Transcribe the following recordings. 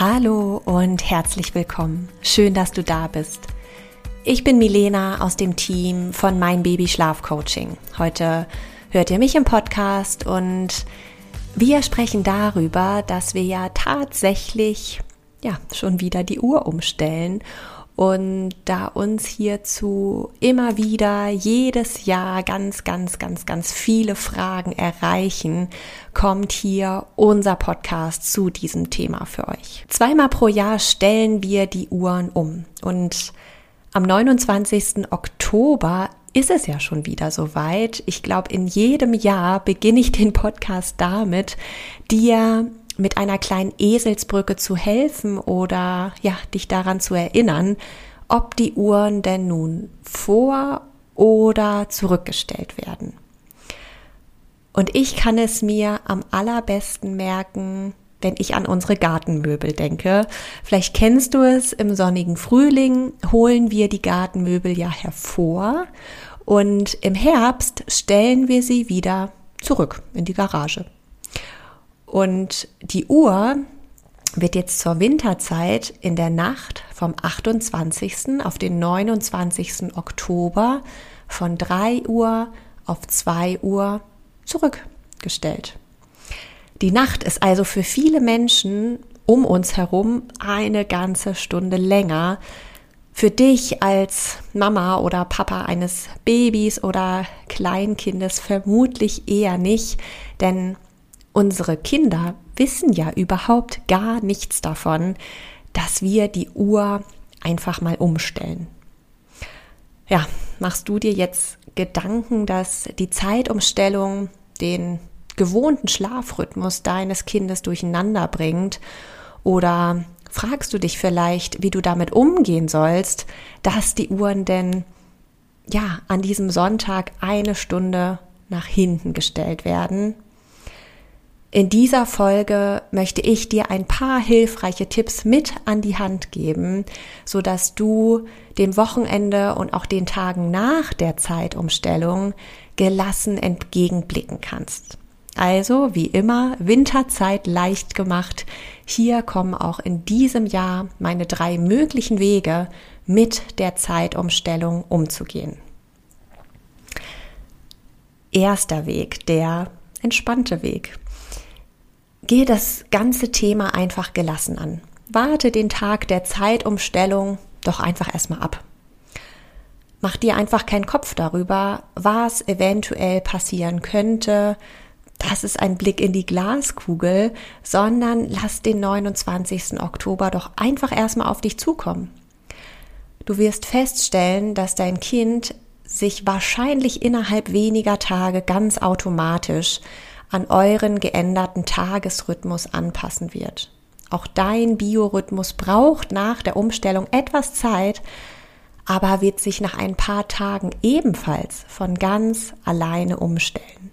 Hallo und herzlich willkommen. Schön, dass du da bist. Ich bin Milena aus dem Team von Mein Baby Schlaf Coaching. Heute hört ihr mich im Podcast und wir sprechen darüber, dass wir ja tatsächlich ja schon wieder die Uhr umstellen und da uns hierzu immer wieder jedes Jahr ganz, ganz, ganz, ganz viele Fragen erreichen, kommt hier unser Podcast zu diesem Thema für euch. Zweimal pro Jahr stellen wir die Uhren um und am 29. Oktober ist es ja schon wieder soweit. Ich glaube, in jedem Jahr beginne ich den Podcast damit, dir mit einer kleinen Eselsbrücke zu helfen oder ja, dich daran zu erinnern, ob die Uhren denn nun vor oder zurückgestellt werden. Und ich kann es mir am allerbesten merken, wenn ich an unsere Gartenmöbel denke. Vielleicht kennst du es, im sonnigen Frühling holen wir die Gartenmöbel ja hervor und im Herbst stellen wir sie wieder zurück in die Garage. Und die Uhr wird jetzt zur Winterzeit in der Nacht vom 28. auf den 29. Oktober von 3 Uhr auf 2 Uhr zurückgestellt. Die Nacht ist also für viele Menschen um uns herum eine ganze Stunde länger. Für dich als Mama oder Papa eines Babys oder Kleinkindes vermutlich eher nicht, denn unsere Kinder wissen ja überhaupt gar nichts davon, dass wir die Uhr einfach mal umstellen. Ja, machst du dir jetzt Gedanken, dass die Zeitumstellung den gewohnten Schlafrhythmus deines Kindes durcheinander bringt? Oder fragst du dich vielleicht, wie du damit umgehen sollst, dass die Uhren denn ja an diesem Sonntag eine Stunde nach hinten gestellt werden? In dieser Folge möchte ich dir ein paar hilfreiche Tipps mit an die Hand geben, so dass du dem Wochenende und auch den Tagen nach der Zeitumstellung gelassen entgegenblicken kannst. Also, wie immer, Winterzeit leicht gemacht. Hier kommen auch in diesem Jahr meine drei möglichen Wege, mit der Zeitumstellung umzugehen. Erster Weg, der entspannte Weg. Gehe das ganze Thema einfach gelassen an. Warte den Tag der Zeitumstellung doch einfach erstmal ab. Mach dir einfach keinen Kopf darüber, was eventuell passieren könnte. Das ist ein Blick in die Glaskugel, sondern lass den 29. Oktober doch einfach erstmal auf dich zukommen. Du wirst feststellen, dass dein Kind sich wahrscheinlich innerhalb weniger Tage ganz automatisch an euren geänderten Tagesrhythmus anpassen wird. Auch dein Biorhythmus braucht nach der Umstellung etwas Zeit, aber wird sich nach ein paar Tagen ebenfalls von ganz alleine umstellen.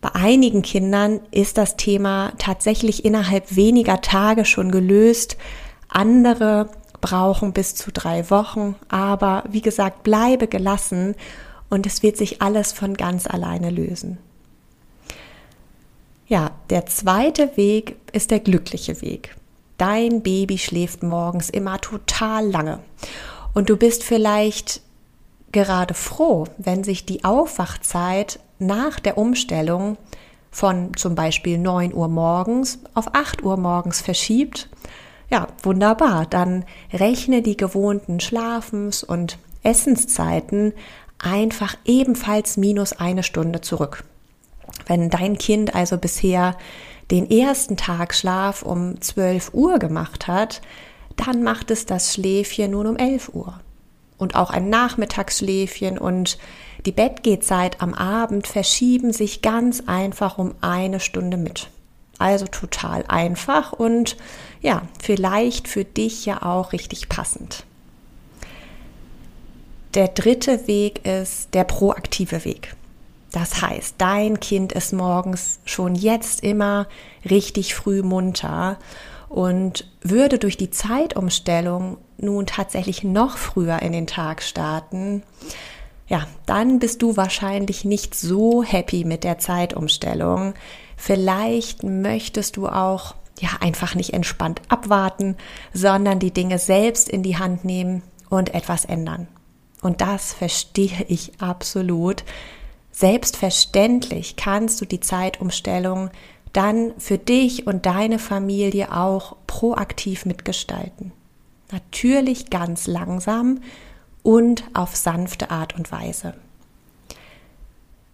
Bei einigen Kindern ist das Thema tatsächlich innerhalb weniger Tage schon gelöst. Andere brauchen bis zu drei Wochen. Aber wie gesagt, bleibe gelassen und es wird sich alles von ganz alleine lösen. Ja, der zweite Weg ist der glückliche Weg. Dein Baby schläft morgens immer total lange. Und du bist vielleicht gerade froh, wenn sich die Aufwachzeit nach der Umstellung von zum Beispiel 9 Uhr morgens auf 8 Uhr morgens verschiebt. Ja, wunderbar. Dann rechne die gewohnten Schlafens- und Essenszeiten einfach ebenfalls minus eine Stunde zurück. Wenn dein Kind also bisher den ersten Tagschlaf um 12 Uhr gemacht hat, dann macht es das Schläfchen nun um 11 Uhr. Und auch ein Nachmittagsschläfchen und die Bettgehzeit am Abend verschieben sich ganz einfach um eine Stunde mit. Also total einfach und ja, vielleicht für dich ja auch richtig passend. Der dritte Weg ist der proaktive Weg. Das heißt, dein Kind ist morgens schon jetzt immer richtig früh munter und würde durch die Zeitumstellung nun tatsächlich noch früher in den Tag starten, ja, dann bist du wahrscheinlich nicht so happy mit der Zeitumstellung. Vielleicht möchtest du auch ja einfach nicht entspannt abwarten, sondern die Dinge selbst in die Hand nehmen und etwas ändern. Und das verstehe ich absolut. Selbstverständlich kannst du die Zeitumstellung dann für dich und deine Familie auch proaktiv mitgestalten. Natürlich ganz langsam und auf sanfte Art und Weise.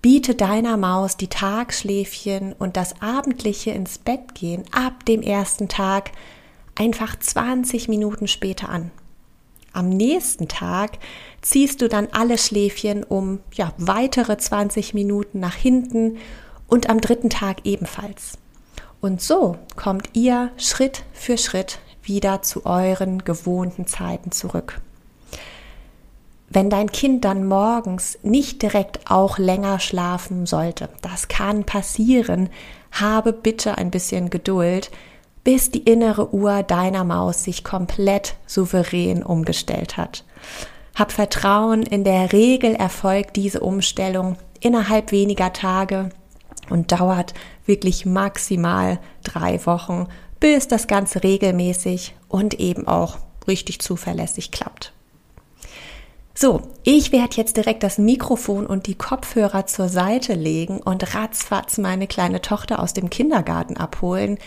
Biete deiner Maus die Tagschläfchen und das abendliche ins Bett gehen ab dem ersten Tag einfach 20 Minuten später an. Am nächsten Tag ziehst du dann alle Schläfchen um ja, weitere 20 Minuten nach hinten und am dritten Tag ebenfalls. Und so kommt ihr Schritt für Schritt wieder zu euren gewohnten Zeiten zurück. Wenn dein Kind dann morgens nicht direkt auch länger schlafen sollte, das kann passieren, habe bitte ein bisschen Geduld, bis die innere Uhr deiner Maus sich komplett souverän umgestellt hat. Hab Vertrauen, in der Regel erfolgt diese Umstellung innerhalb weniger Tage und dauert wirklich maximal drei Wochen, bis das Ganze regelmäßig und eben auch richtig zuverlässig klappt. So, ich werde jetzt direkt das Mikrofon und die Kopfhörer zur Seite legen und ratzfatz meine kleine Tochter aus dem Kindergarten abholen.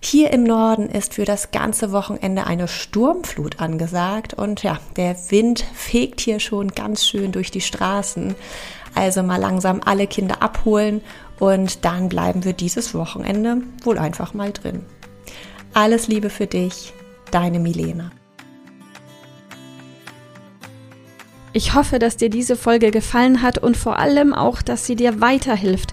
Hier im Norden ist für das ganze Wochenende eine Sturmflut angesagt und ja, der Wind fegt hier schon ganz schön durch die Straßen. Also mal langsam alle Kinder abholen und dann bleiben wir dieses Wochenende wohl einfach mal drin. Alles Liebe für dich, deine Milena. Ich hoffe, dass dir diese Folge gefallen hat und vor allem auch, dass sie dir weiterhilft.